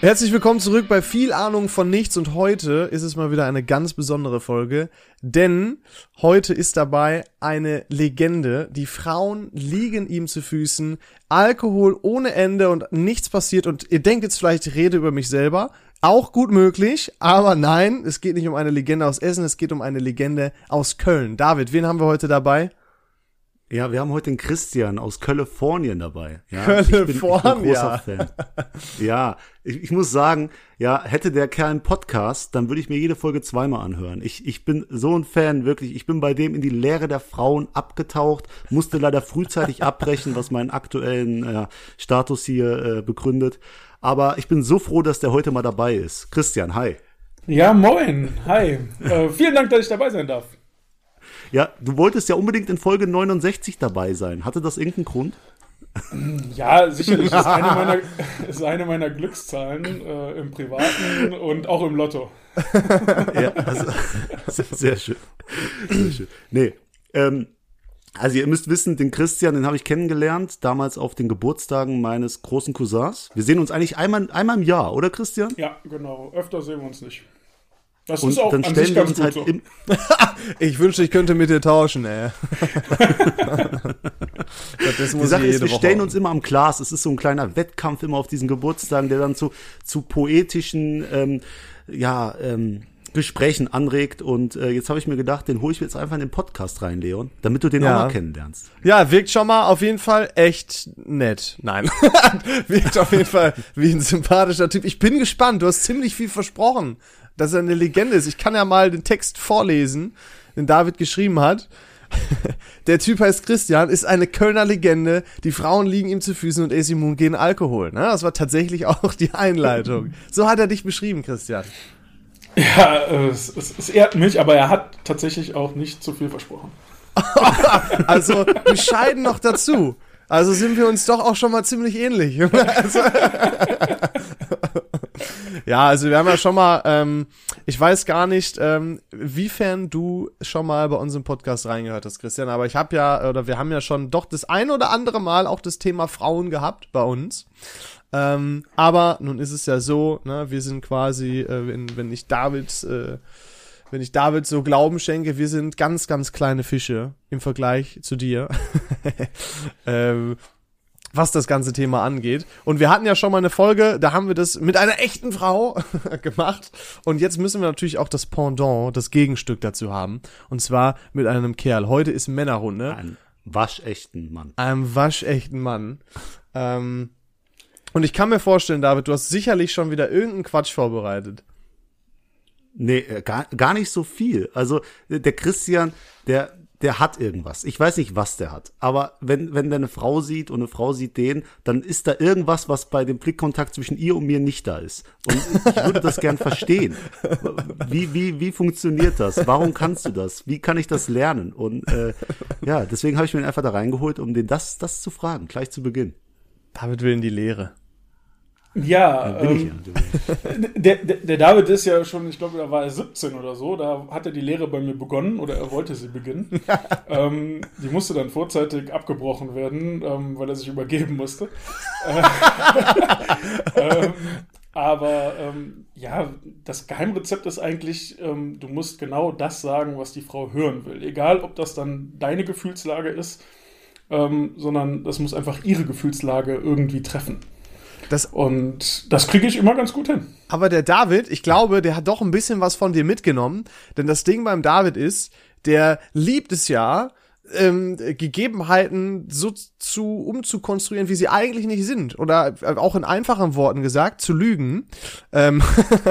Herzlich willkommen zurück bei viel Ahnung von nichts und heute ist es mal wieder eine ganz besondere Folge, denn heute ist dabei eine Legende. Die Frauen liegen ihm zu Füßen, Alkohol ohne Ende und nichts passiert und ihr denkt jetzt vielleicht, ich rede über mich selber. Auch gut möglich, aber nein, es geht nicht um eine Legende aus Essen, es geht um eine Legende aus Köln. David, wen haben wir heute dabei? Ja, wir haben heute den Christian aus Kalifornien dabei. Ja, Kalifornien. Ich bin, ich bin großer Fan. Ja, ich, ich muss sagen, ja, hätte der Kerl einen Podcast, dann würde ich mir jede Folge zweimal anhören. Ich, ich bin so ein Fan, wirklich. Ich bin bei dem in die Lehre der Frauen abgetaucht, musste leider frühzeitig abbrechen, was meinen aktuellen äh, Status hier äh, begründet. Aber ich bin so froh, dass der heute mal dabei ist. Christian, hi. Ja, moin. Hi. Äh, vielen Dank, dass ich dabei sein darf. Ja, du wolltest ja unbedingt in Folge 69 dabei sein. Hatte das irgendeinen Grund? Ja, sicherlich ist eine meiner, ist eine meiner Glückszahlen äh, im Privaten und auch im Lotto. ja, also, sehr schön. Sehr schön. Nee, ähm, also ihr müsst wissen, den Christian, den habe ich kennengelernt, damals auf den Geburtstagen meines großen Cousins. Wir sehen uns eigentlich einmal, einmal im Jahr, oder Christian? Ja, genau. Öfter sehen wir uns nicht. Das und ist auch dann an stellen wir uns halt so. im Ich wünschte, ich könnte mit dir tauschen, ey. Die Sache ist, wir Woche stellen uns immer am Glas. Es ist so ein kleiner Wettkampf immer auf diesen Geburtstagen, der dann zu, zu poetischen, ähm, ja, ähm, Gesprächen anregt. Und äh, jetzt habe ich mir gedacht, den hole ich jetzt einfach in den Podcast rein, Leon, damit du den ja. auch mal kennenlernst. Ja, wirkt schon mal auf jeden Fall echt nett. Nein, wirkt auf jeden Fall wie ein sympathischer Typ. Ich bin gespannt. Du hast ziemlich viel versprochen dass er eine Legende ist. Ich kann ja mal den Text vorlesen, den David geschrieben hat. Der Typ heißt Christian, ist eine Kölner Legende. Die Frauen liegen ihm zu Füßen und er immun gegen Alkohol. Ne? Das war tatsächlich auch die Einleitung. So hat er dich beschrieben, Christian. Ja, es, es, es ehrt mich, aber er hat tatsächlich auch nicht zu viel versprochen. also bescheiden noch dazu. Also sind wir uns doch auch schon mal ziemlich ähnlich. also, ja, also wir haben ja schon mal, ähm, ich weiß gar nicht, ähm, wiefern du schon mal bei unserem Podcast reingehört hast, Christian, aber ich habe ja, oder wir haben ja schon doch das ein oder andere Mal auch das Thema Frauen gehabt bei uns. Ähm, aber nun ist es ja so, ne, wir sind quasi, äh, wenn, wenn ich David, äh, wenn ich David so Glauben schenke, wir sind ganz, ganz kleine Fische im Vergleich zu dir. ähm, was das ganze Thema angeht. Und wir hatten ja schon mal eine Folge, da haben wir das mit einer echten Frau gemacht. Und jetzt müssen wir natürlich auch das Pendant, das Gegenstück dazu haben. Und zwar mit einem Kerl. Heute ist Männerrunde. Ein waschechten Mann. Einem waschechten Mann. Ähm, und ich kann mir vorstellen, David, du hast sicherlich schon wieder irgendeinen Quatsch vorbereitet. Nee, äh, gar, gar nicht so viel. Also der Christian, der, der hat irgendwas. Ich weiß nicht, was der hat. Aber wenn, wenn der eine Frau sieht und eine Frau sieht den, dann ist da irgendwas, was bei dem Blickkontakt zwischen ihr und mir nicht da ist. Und ich würde das gern verstehen. Wie, wie, wie funktioniert das? Warum kannst du das? Wie kann ich das lernen? Und äh, ja, deswegen habe ich mir einfach da reingeholt, um den das, das zu fragen, gleich zu Beginn. David will in die Lehre. Ja, ähm, der, der, der, David ist ja schon, ich glaube, da war er 17 oder so, da hat er die Lehre bei mir begonnen oder er wollte sie beginnen. ähm, die musste dann vorzeitig abgebrochen werden, ähm, weil er sich übergeben musste. ähm, aber ähm, ja, das Geheimrezept ist eigentlich, ähm, du musst genau das sagen, was die Frau hören will. Egal, ob das dann deine Gefühlslage ist, sondern das muss einfach ihre Gefühlslage irgendwie treffen. Das, und das kriege ich immer ganz gut hin. Aber der David, ich glaube, der hat doch ein bisschen was von dir mitgenommen. Denn das Ding beim David ist, der liebt es ja, ähm, Gegebenheiten so zu umzukonstruieren, wie sie eigentlich nicht sind. Oder auch in einfachen Worten gesagt, zu lügen. Ähm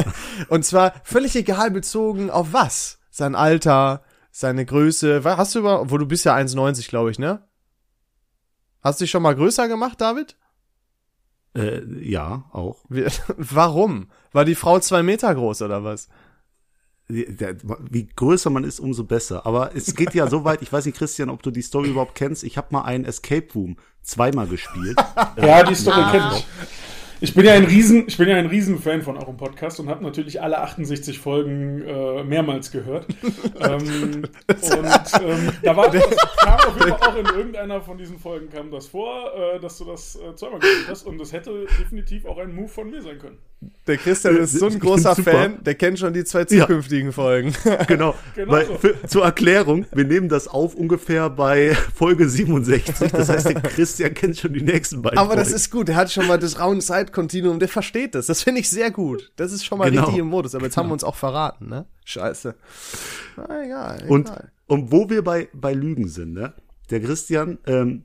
und zwar völlig egal bezogen auf was. Sein Alter, seine Größe. Hast du über, wo du bist ja 1,90, glaube ich, ne? Hast du dich schon mal größer gemacht, David? Äh, ja, auch. Wie, warum? War die Frau zwei Meter groß oder was? Wie größer man ist, umso besser. Aber es geht ja so weit, ich weiß nicht, Christian, ob du die Story überhaupt kennst. Ich habe mal einen Escape Room zweimal gespielt. ja, die Story ah. kenne ich. Ich bin ja ein Riesen, ich bin ja ein Riesenfan von eurem Podcast und habe natürlich alle 68 Folgen äh, mehrmals gehört. ähm, und ähm, da war das kam auf jeden Fall auch in irgendeiner von diesen Folgen kam das vor, äh, dass du das äh, zweimal gespielt hast und das hätte definitiv auch ein Move von mir sein können. Der Christian ist so ein großer. Fan, der kennt schon die zwei zukünftigen Folgen. Genau. Genau Weil, so. für, zur Erklärung, wir nehmen das auf ungefähr bei Folge 67. Das heißt, der Christian kennt schon die nächsten beiden Aber das Folgen. ist gut, der hat schon mal das Raum-Zeit-Kontinuum, der versteht das. Das finde ich sehr gut. Das ist schon mal Genau. richtig im Modus. Aber jetzt haben wir uns auch verraten, ne? Scheiße. Na egal. Und, egal. und wo wir bei, bei Lügen sind, ne? Der Christian, ähm,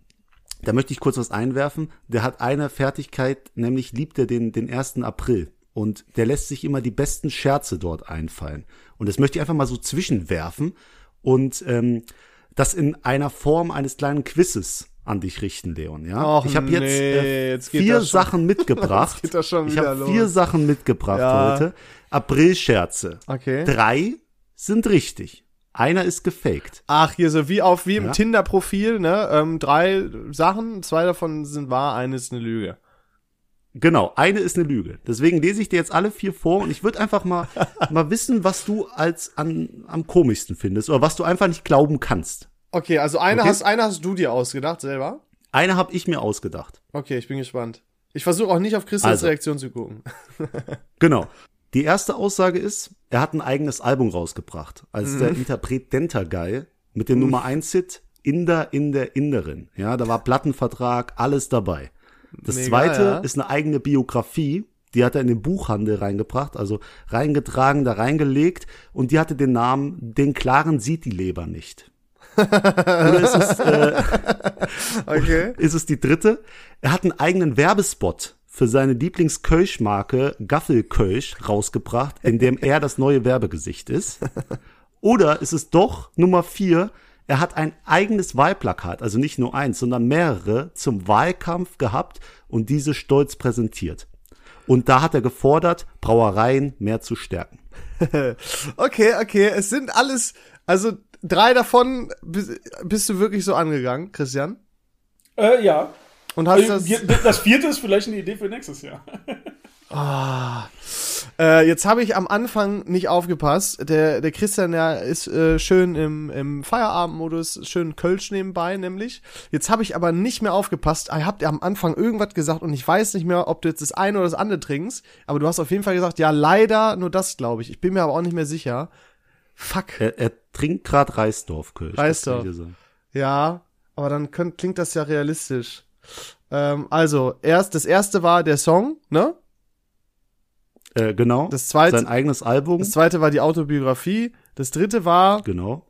da möchte ich kurz was einwerfen. Der hat eine Fertigkeit, nämlich liebt er den, den 1. April. Und der lässt sich immer die besten Scherze dort einfallen. Und das möchte ich einfach mal so zwischenwerfen und ähm, das in einer Form eines kleinen Quizzes an dich richten, Leon. Ja, Och, ich habe jetzt, nee, äh, jetzt vier Sachen mitgebracht. Ich habe vier. Sachen mitgebracht Ja. heute. April-Scherze. Okay. Drei sind richtig. Einer ist gefaked. Ach, hier so wie auf wie im Ja. Tinder-Profil, ne? Ähm, drei Sachen, zwei davon sind wahr, eine ist eine Lüge. Genau, eine ist eine Lüge. Deswegen lese ich dir jetzt alle vier vor und ich würde einfach mal, mal wissen, was du als an, am komischsten findest oder was du einfach nicht glauben kannst. Okay, also eine Okay. hast, eine hast du dir ausgedacht selber. Eine habe ich mir ausgedacht. Okay, ich bin gespannt. Ich versuche auch nicht auf Christians Also. Reaktion zu gucken. Genau. Die erste Aussage ist, er hat ein eigenes Album rausgebracht, als der Interpret Denta Guy mit dem Nummer 1 Hit Inder in der Inderin. Ja, da war Plattenvertrag, alles dabei. Das Mega, zweite ja. ist eine eigene Biografie, die hat er in den Buchhandel reingebracht, also reingetragen, da reingelegt und die hatte den Namen Den Klaren sieht die Leber nicht. Oder ist es, äh, Okay. ist es die dritte? Er hat einen eigenen Werbespot für seine Lieblingskölsch-Marke Gaffelkölsch rausgebracht, in dem er das neue Werbegesicht ist. Oder ist es doch Nummer vier? Er hat ein eigenes Wahlplakat, also nicht nur eins, sondern mehrere zum Wahlkampf gehabt und diese stolz präsentiert. Und da hat er gefordert, Brauereien mehr zu stärken. Okay, okay, es sind alles, also drei davon bist, du wirklich so angegangen, Christian? Äh, ja. Und hast Äh, das, Das vierte ist vielleicht eine Idee für nächstes Jahr. äh, jetzt habe ich am Anfang nicht aufgepasst. Der, der Christian, der ist äh, schön im, im Feierabendmodus, schön Kölsch nebenbei nämlich. Jetzt habe ich aber nicht mehr aufgepasst. Ihr habt ja am Anfang irgendwas gesagt und ich weiß nicht mehr, ob du jetzt das eine oder das andere trinkst. Aber du hast auf jeden Fall gesagt, ja, leider nur das, glaube ich. Ich bin mir aber auch nicht mehr sicher. Fuck. Er, er trinkt gerade Reisdorf-Kölsch. Reisdorf. Ja, aber dann könnt, klingt das ja realistisch. Ähm, also, erst, das erste war der Song, ne? Äh, genau. Das zweite- Sein eigenes Album. Das zweite war die Autobiografie. Das dritte war genau.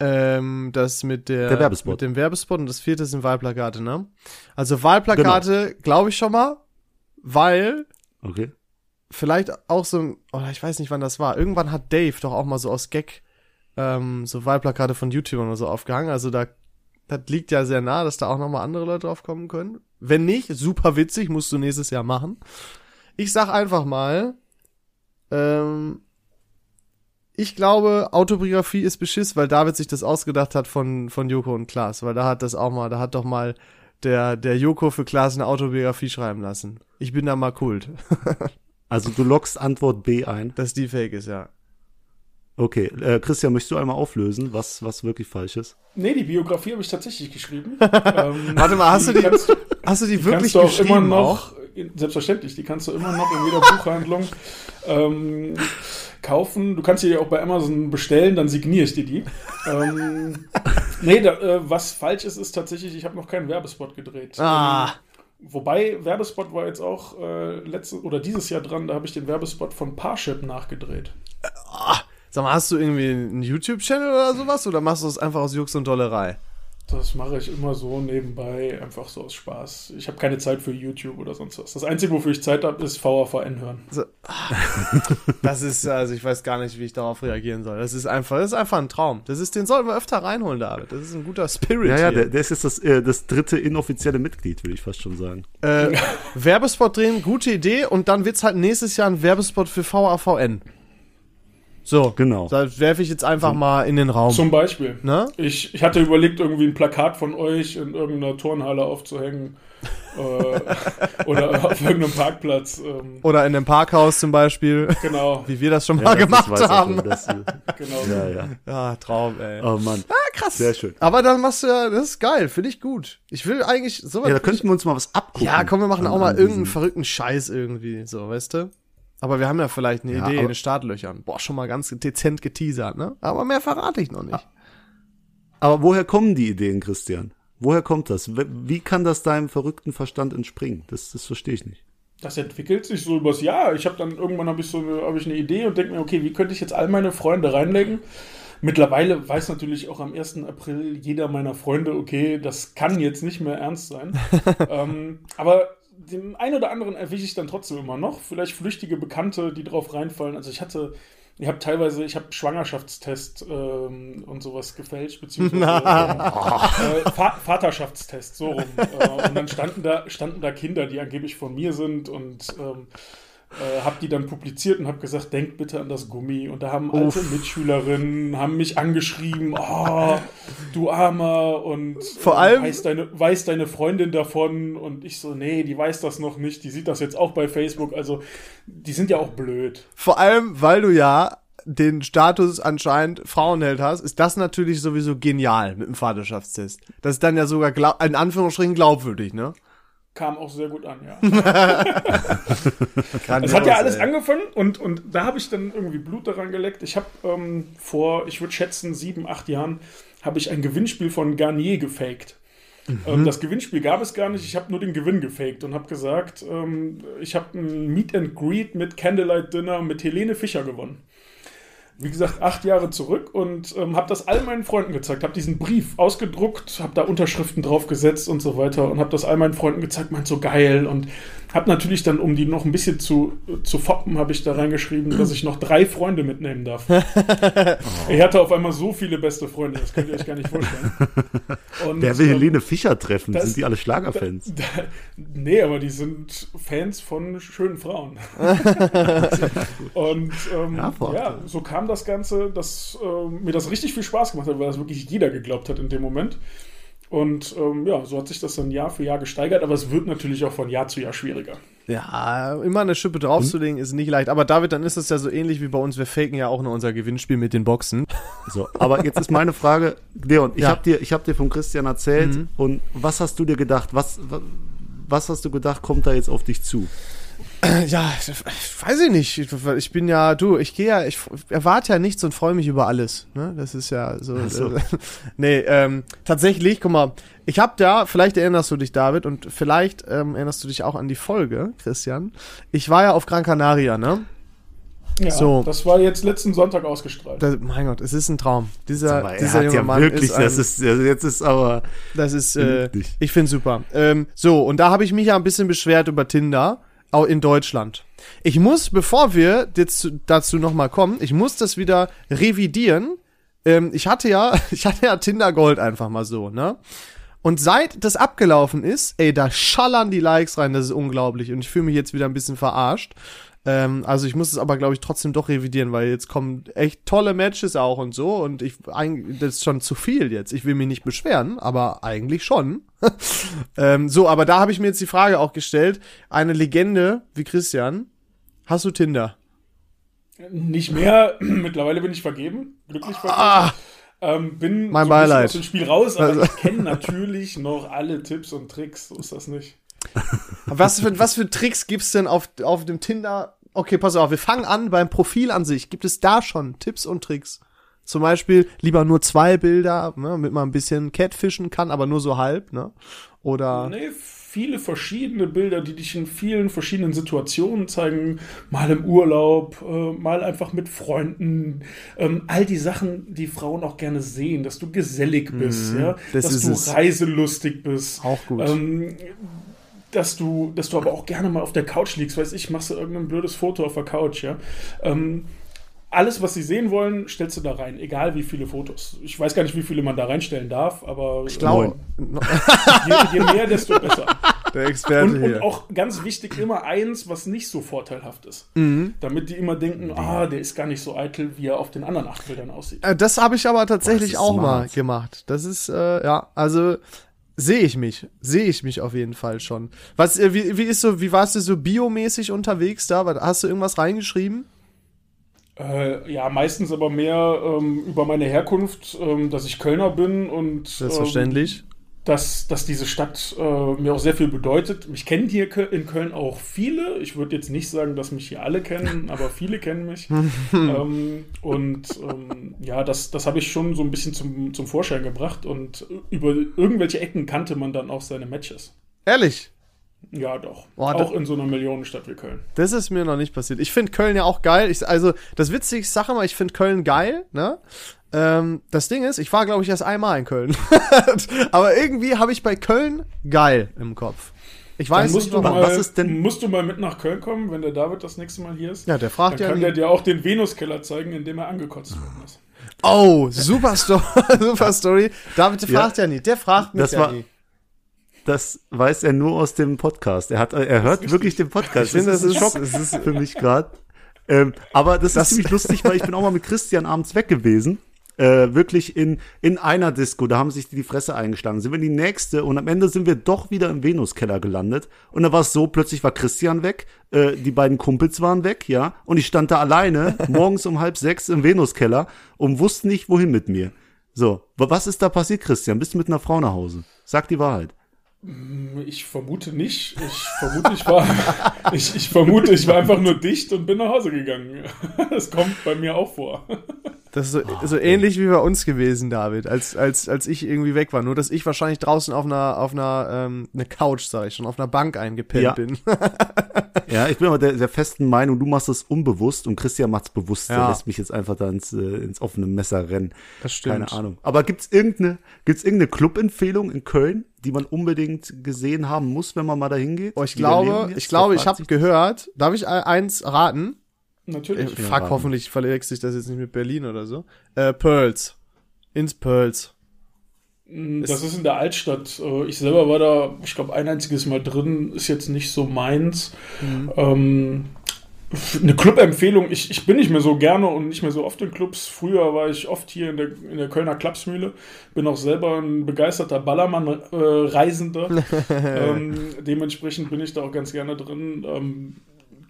ähm, das mit der, Der Werbespot. mit dem Werbespot und das vierte sind Wahlplakate, ne? Also Wahlplakate glaube ich schon mal, weil Okay. vielleicht auch so, ein- oh, ich weiß nicht, wann das war. Irgendwann hat Dave doch auch mal so aus Gag ähm, so Wahlplakate von YouTubern oder so aufgehangen. Also da, das liegt ja sehr nah, dass da auch noch mal andere Leute drauf kommen können. Wenn nicht, super witzig, musst du nächstes Jahr machen. Ich sag einfach mal, ähm, ich glaube, Autobiografie ist beschiss, weil David sich das ausgedacht hat von, von Joko und Klaas, weil da hat das auch mal, da hat doch mal der, der Joko für Klaas eine Autobiografie schreiben lassen. Ich bin da mal kult, Also du lockst Antwort B ein. dass die fake ist, ja. Okay, äh, Christian, möchtest du einmal auflösen, was, was wirklich falsch ist? Nee, die Biografie habe ich tatsächlich geschrieben. ähm, Warte mal, hast du die, kannst, hast du die die wirklich kannst du auch geschrieben immer auch? Selbstverständlich, die kannst du immer noch in jeder Buchhandlung ähm, kaufen. Du kannst sie auch bei Amazon bestellen, dann signiere ich dir die. Ähm, nee, da, äh, was falsch ist, ist tatsächlich, ich habe noch keinen Werbespot gedreht. Ah. Ähm, Wobei, Werbespot war jetzt auch äh, letztes oder dieses Jahr dran, da habe ich den Werbespot von Parship nachgedreht. Sag mal, hast du irgendwie einen YouTube-Channel oder sowas? Oder machst du das einfach aus Jux und Dollerei? Das mache ich immer so nebenbei, einfach so aus Spaß. Ich habe keine Zeit für YouTube oder sonst was. Das Einzige, wofür ich Zeit habe, ist VAVN hören. So, das ist, also ich weiß gar nicht, wie ich darauf reagieren soll. Das ist einfach, das ist einfach ein Traum. Das ist, den sollten wir öfter reinholen, David. Das ist ein guter Spirit. Ja, ja, hier. der, der ist jetzt das, äh, das dritte inoffizielle Mitglied, würde ich fast schon sagen. Äh, Werbespot drehen, gute Idee. Und dann wird's halt nächstes Jahr ein Werbespot für VAVN. So. Genau. Da werfe ich jetzt einfach mal in den Raum. Zum Beispiel. ne? Ich, ich hatte überlegt, irgendwie ein Plakat von euch in irgendeiner Turnhalle aufzuhängen. äh, oder auf irgendeinem Parkplatz. Ähm, Oder in einem Parkhaus zum Beispiel, genau, wie wir das schon Ja, mal das- das gemacht haben. schon, äh, genau. ja, ja. Ja, Traum, ey. Oh Mann. krass. Sehr schön. Aber dann machst du ja, das ist geil, finde ich gut. Ich will eigentlich sowas. Ja, da könnten wir uns mal was abgucken. ja, komm, wir machen an- auch mal irgendeinen verrückten Scheiß irgendwie, so, weißt du? Aber wir haben ja vielleicht eine Ja, Idee in den Startlöchern. Boah, schon mal ganz dezent geteasert, ne? Aber mehr verrate ich noch nicht. Aber woher kommen die Ideen, Christian? Woher kommt das? Wie kann das deinem verrückten Verstand entspringen? Das, das verstehe ich nicht. Das entwickelt sich so übers Jahr. Ich habe dann irgendwann habe ich so eine, hab ich eine Idee und denke mir, okay, wie könnte ich jetzt all meine Freunde reinlegen? Mittlerweile weiß natürlich auch am 1. April jeder meiner Freunde, okay, das kann jetzt nicht mehr ernst sein. ähm, aber den einen oder anderen erwische ich dann trotzdem immer noch. Vielleicht flüchtige Bekannte, die drauf reinfallen. Also ich hatte, ich habe teilweise, ich habe Schwangerschaftstest ähm, und sowas gefälscht, beziehungsweise äh, Fa Vaterschaftstest, so rum. Äh, und dann standen da, standen da Kinder, die angeblich von mir sind und ähm, äh, habe die dann publiziert und habe gesagt, denkt bitte an das Gummi. Und da haben alte Mitschülerinnen, haben mich angeschrieben, oh, du Armer und Vor äh, allem- weiß deine, weiß deine Freundin davon und ich so, nee, die weiß das noch nicht, die sieht das jetzt auch bei Facebook, also die sind ja auch blöd. Vor allem, weil du ja den Status anscheinend Frauenheld hast, ist das natürlich sowieso genial mit dem Vaterschaftstest. Das ist dann ja sogar glaub, in Anführungsstrichen glaubwürdig, ne? Kam auch sehr gut an, ja. Es hat ja alles angefangen und, und da habe ich dann irgendwie Blut daran geleckt. Ich habe ähm, vor, ich würde schätzen, sieben, acht Jahren, habe ich ein Gewinnspiel von Garnier gefaked. Ähm, das Gewinnspiel gab es gar nicht, ich habe nur den Gewinn gefaked und habe gesagt, ähm, ich habe ein Meet and Greet mit Candlelight Dinner mit Helene Fischer gewonnen. Wie gesagt, acht Jahre zurück und ähm, habe das all meinen Freunden gezeigt. Habe diesen Brief ausgedruckt, habe da Unterschriften drauf gesetzt und so weiter und habe das all meinen Freunden gezeigt, meint so geil und habe natürlich dann, um die noch ein bisschen zu, zu foppen, habe ich da reingeschrieben, dass ich noch drei Freunde mitnehmen darf. Ich hatte auf einmal so viele beste Freunde, das könnt ihr euch gar nicht vorstellen. Und, Wer will ähm, Helene Fischer treffen? das- Sind die alle Schlagerfans? da, nee, aber die sind Fans von schönen Frauen. und ähm, Ja, ja, so kam das Ganze, dass ähm, mir das richtig viel Spaß gemacht hat, weil das wirklich jeder geglaubt hat in dem Moment. Und ähm, ja, so hat sich das dann Jahr für Jahr gesteigert, aber es wird natürlich auch von Jahr zu Jahr schwieriger. Ja, immer eine Schippe draufzulegen ist nicht leicht. Aber David, dann ist es ja so ähnlich wie bei uns. Wir faken ja auch nur unser Gewinnspiel mit den Boxen. So, aber jetzt ist meine Frage, Leon, ich Ja. habe dir, ich hab dir von Christian erzählt und was hast du dir gedacht? Was, wa- was hast du gedacht, kommt da jetzt auf dich zu? Ja, ich weiß ich nicht. Ich, bin ja, du, ich gehe ja, ich erwarte ja nichts und freue mich über alles. Ne? Das ist ja so. So. Äh, nee, ähm, tatsächlich, guck mal, ich hab da, vielleicht erinnerst du dich, David, und vielleicht ähm, erinnerst du dich auch an die Folge, Christian. Ich war ja auf Gran Canaria, ne? Ja, So. das war jetzt letzten Sonntag ausgestrahlt. Das, mein Gott, es ist ein Traum. Dieser, Aber er dieser hat junge ja Mann wirklich, ist ein, das ist, also jetzt ist aber, Das ist, äh, ich finde super. Ähm, so, und da habe ich mich ja ein bisschen beschwert über Tinder, auch in Deutschland. Ich muss, bevor wir jetzt zu- dazu nochmal kommen, ich muss das wieder revidieren. Ähm, ich hatte ja, ich hatte ja Tinder Gold einfach mal so, ne? Und seit das abgelaufen ist, ey, da schallern die Likes rein, das ist unglaublich. Und ich fühle mich jetzt wieder ein bisschen verarscht. Ähm, also ich muss es aber, glaube ich, trotzdem doch revidieren, weil jetzt kommen echt tolle Matches auch und so. Und ich, das ist schon zu viel jetzt. Ich will mich nicht beschweren, aber eigentlich schon. ähm, so, aber da habe ich mir jetzt die Frage auch gestellt. Eine Legende wie Christian, hast du Tinder? Nicht mehr, mittlerweile bin ich vergeben, glücklich vergeben. Ah, Ähm, bin Mein so Beileid. aus dem Spiel raus, aber Also- ich kenne natürlich noch alle Tipps und Tricks, so ist das nicht. was für, was für Tricks gibt's denn auf, auf dem Tinder? Okay, pass auf, wir fangen an beim Profil an sich. Gibt es da schon Tipps und Tricks? Zum Beispiel lieber nur zwei Bilder, ne, damit man ein bisschen catfischen kann, aber nur so halb, ne? Oder Nee, viele verschiedene Bilder, die dich in vielen verschiedenen Situationen zeigen. Mal im Urlaub, äh, mal einfach mit Freunden. Ähm, all die Sachen, die Frauen auch gerne sehen, dass du gesellig bist, ja, Mhm. das dass du es. reiselustig bist. Auch gut. Ähm, dass du, dass du aber auch gerne mal auf der Couch liegst, weiß ich, machst du irgendein blödes Foto auf der Couch, ja. Ähm, alles, was sie sehen wollen, stellst du da rein, egal wie viele Fotos. Ich weiß gar nicht, wie viele man da reinstellen darf, aber ich glaube, je, je mehr, desto besser. der Experte Und, und hier. auch ganz wichtig, immer eins, was nicht so vorteilhaft ist. Mhm. Damit die immer denken, ah, der ist gar nicht so eitel, wie er auf den anderen acht Bildern aussieht. Äh, Das habe ich aber tatsächlich ist auch smart. mal gemacht. Das ist, äh, ja, also sehe ich mich. Sehe ich mich auf jeden Fall schon. Was, äh, wie, wie ist so, wie warst du so biomäßig unterwegs da? Hast du irgendwas reingeschrieben? Äh, ja, meistens aber mehr ähm, über meine Herkunft, ähm, dass ich Kölner bin und ähm, Selbstverständlich. Dass, dass diese Stadt äh, mir auch sehr viel bedeutet. Mich kennen hier in Köln auch viele. Ich würde jetzt nicht sagen, dass mich hier alle kennen, aber viele kennen mich. ähm, und ähm, ja, das, das habe ich schon so ein bisschen zum, zum Vorschein gebracht. Und über irgendwelche Ecken kannte man dann auch seine Matches. Ehrlich? Ja, doch. Boah, auch in so einer Millionenstadt wie Köln. Das ist mir noch nicht passiert. Ich finde Köln ja auch geil. Ich, also, das Witzige, ich sage mal, ich finde Köln geil, ne? Ähm, das Ding ist, ich war, glaube ich, erst einmal in Köln. Aber irgendwie habe ich bei Köln geil im Kopf. Ich Dann weiß musst nicht, du, warum. mal, was ist denn- musst du mal mit nach Köln kommen, wenn der David das nächste Mal hier ist. Ja, der fragt Dann ja kann nie. der dir auch den Venuskeller zeigen, in dem er angekotzt worden ist. Oh, super Story. super Story. David der Ja. fragt ja nie. Der fragt mich Das ja war- nie. Das weiß er nur aus dem Podcast. Er hat, er hört wirklich den Podcast. Ich finde, das ein ist- Schock. das ist- für mich gerade. Ähm, aber das, Das- ist ziemlich lustig, weil ich bin auch mal mit Christian abends weg gewesen. Äh, wirklich in, in einer Disco, da haben sich die, die Fresse eingeschlagen. Sind wir in die nächste und am Ende sind wir doch wieder im Venuskeller gelandet. Und da war es so, plötzlich war Christian weg, äh, die beiden Kumpels waren weg, ja. Und ich stand da alleine, morgens um halb sechs im Venuskeller und wusste nicht, wohin mit mir. So, wa- was ist da passiert, Christian? Bist du mit einer Frau nach Hause? Sag die Wahrheit. Ich vermute nicht. Ich vermute, ich war, ich, ich vermute, ich war einfach nur dicht und bin nach Hause gegangen. Das kommt bei mir auch vor. Das ist so, so ähnlich wie bei uns gewesen, David, als, als, als ich irgendwie weg war. Nur, dass ich wahrscheinlich draußen auf einer, auf einer, ähm, eine Couch, sag ich schon, auf einer Bank eingepennt Ja. bin. Ja, ich bin aber der, der festen Meinung, du machst das unbewusst und Christian macht's bewusst. Ja. Der lässt mich jetzt einfach da ins, äh, ins offene Messer rennen. Das stimmt. Keine Ahnung. Aber gibt's irgendeine, gibt's irgendeine Clubempfehlung in Köln, die man unbedingt gesehen haben muss, wenn man mal dahin geht? Oh, ich glaube, ich glaube, ich habe gehört, darf ich e- eins raten? Äh, Natürlich. fuck, raten. hoffentlich verwechsel ich das jetzt nicht mit Berlin oder so. Äh, Pearls. Ins Pearls. Das ist in der Altstadt. Äh, Ich selber war da, ich glaube, ein einziges Mal drin, ist jetzt nicht so meins. Ähm, eine Club-Empfehlung, ich, ich bin nicht mehr so gerne und nicht mehr so oft in Clubs. Früher war ich oft hier in der, in der Kölner Klapsmühle. Bin auch selber ein begeisterter Ballermann-Reisender. ähm, dementsprechend bin ich da auch ganz gerne drin. Ähm,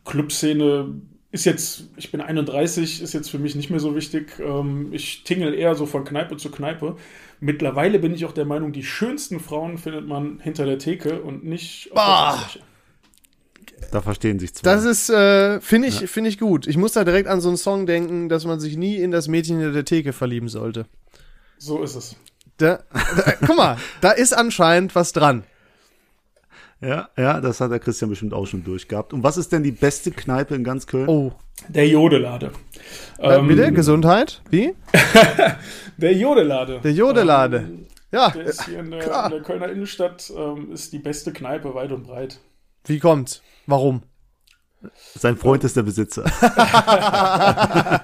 Clubszene ist jetzt, ich bin 31, ist jetzt für mich nicht mehr so wichtig. Ähm, ich tingel eher so von Kneipe zu Kneipe. Mittlerweile bin ich auch der Meinung, die schönsten Frauen findet man hinter der Theke und nicht auf Bah. Da verstehen sich zwei. Das ist, äh, finde ich, finde ich gut. Ich muss da direkt an so einen Song denken, dass man sich nie in das Mädchen hinter der Theke verlieben sollte. So ist es. Da, da, guck mal, da ist anscheinend was dran. Ja, ja, das hat der Christian bestimmt auch schon durchgehabt. Und was ist denn die beste Kneipe in ganz Köln? Oh. Der Jodelade. Äh, Ähm, bitte? Gesundheit? Wie? Der Jodelade. Der Jodelade. Ähm, Ja, der ist hier in der, in der Kölner Innenstadt, ähm, ist die beste Kneipe weit und breit. wie kommt's? Warum? Sein Freund ist der Besitzer.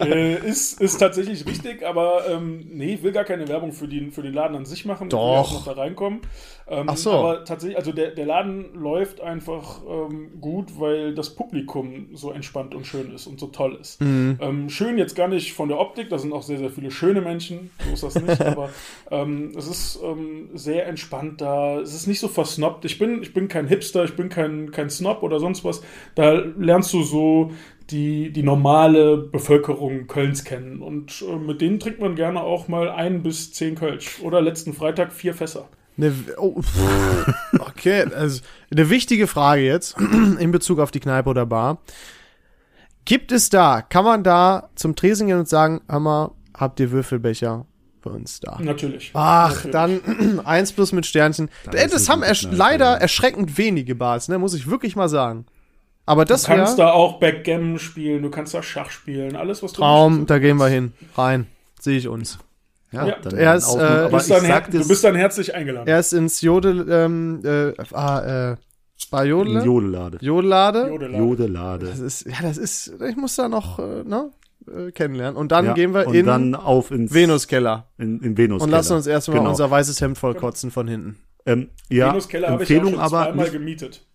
äh, ist, ist tatsächlich richtig, aber ähm, nee, will gar keine Werbung für, die, für den Laden an sich machen. Ich will Doch. auch noch da reinkommen. Ähm, Ach so. Aber tatsächlich, also der, der Laden läuft einfach ähm, gut, weil das Publikum so entspannt und schön ist und so toll ist. Mhm. Ähm, schön jetzt gar nicht von der Optik, da sind auch sehr, sehr viele schöne Menschen, so ist das nicht, aber ähm, es ist ähm, sehr entspannt da. Es ist nicht so versnobbt. Ich bin, ich bin kein Hipster, ich bin kein, kein Snob oder sonst was. Da lernst du so die, die normale Bevölkerung Kölns kennen. Und äh, mit denen trinkt man gerne auch mal ein bis zehn Kölsch. Oder letzten Freitag vier Fässer. Eine, oh, okay, also eine wichtige Frage jetzt in Bezug auf die Kneipe oder Bar. Gibt es da, kann man da zum Tresen gehen und sagen, hör mal, habt ihr Würfelbecher für uns da? Natürlich. Ach, Natürlich. dann eins plus mit Sternchen. Dann das es haben ersch leider erschreckend wenige Bars, ne, muss ich wirklich mal sagen. Aber das Du kannst da auch Backgammon spielen, du kannst da Schach spielen, alles was du Traum, da gehen wir hin. Rein. Sehe ich uns. Ja, er ist, auch- äh, Du aber bist, ich dann, her sag du bist dann herzlich eingeladen. Erst ins Jodel, ähm, äh, ah, äh, bei Jodel? Jodelade. Jodelade. Jodelade. Jodelade. Das ist, ja, das ist, ich muss da noch, äh, ne, äh, kennenlernen. Und dann Ja, gehen wir und in dann auf ins Venuskeller. in, in Venus. Und lassen uns erstmal genau. unser weißes Hemd vollkotzen von hinten. ähm, ja, Venus Keller habe ich auch Empfehlung schon aber zweimal nicht, gemietet.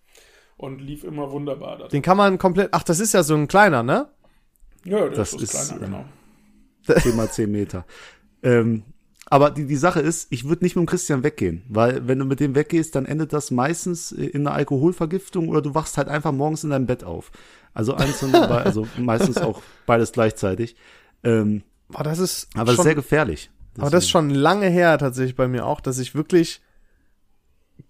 Und lief immer wunderbar. Da. Den kann man komplett, ach, das ist ja so ein kleiner, ne? Ja, der Das ist, ist, kleiner, äh, genau. 10 mal 10 Meter. Ähm, aber die, die Sache ist, ich würde nicht mit dem Christian weggehen, weil wenn du mit dem weggehst, dann endet das meistens in einer Alkoholvergiftung oder du wachst halt einfach morgens in deinem Bett auf. Also eins und bei, also meistens auch beides gleichzeitig. Ähm, Boah, das ist aber es ist schon, sehr gefährlich. Aber das ist schon lange her tatsächlich bei mir auch, dass ich wirklich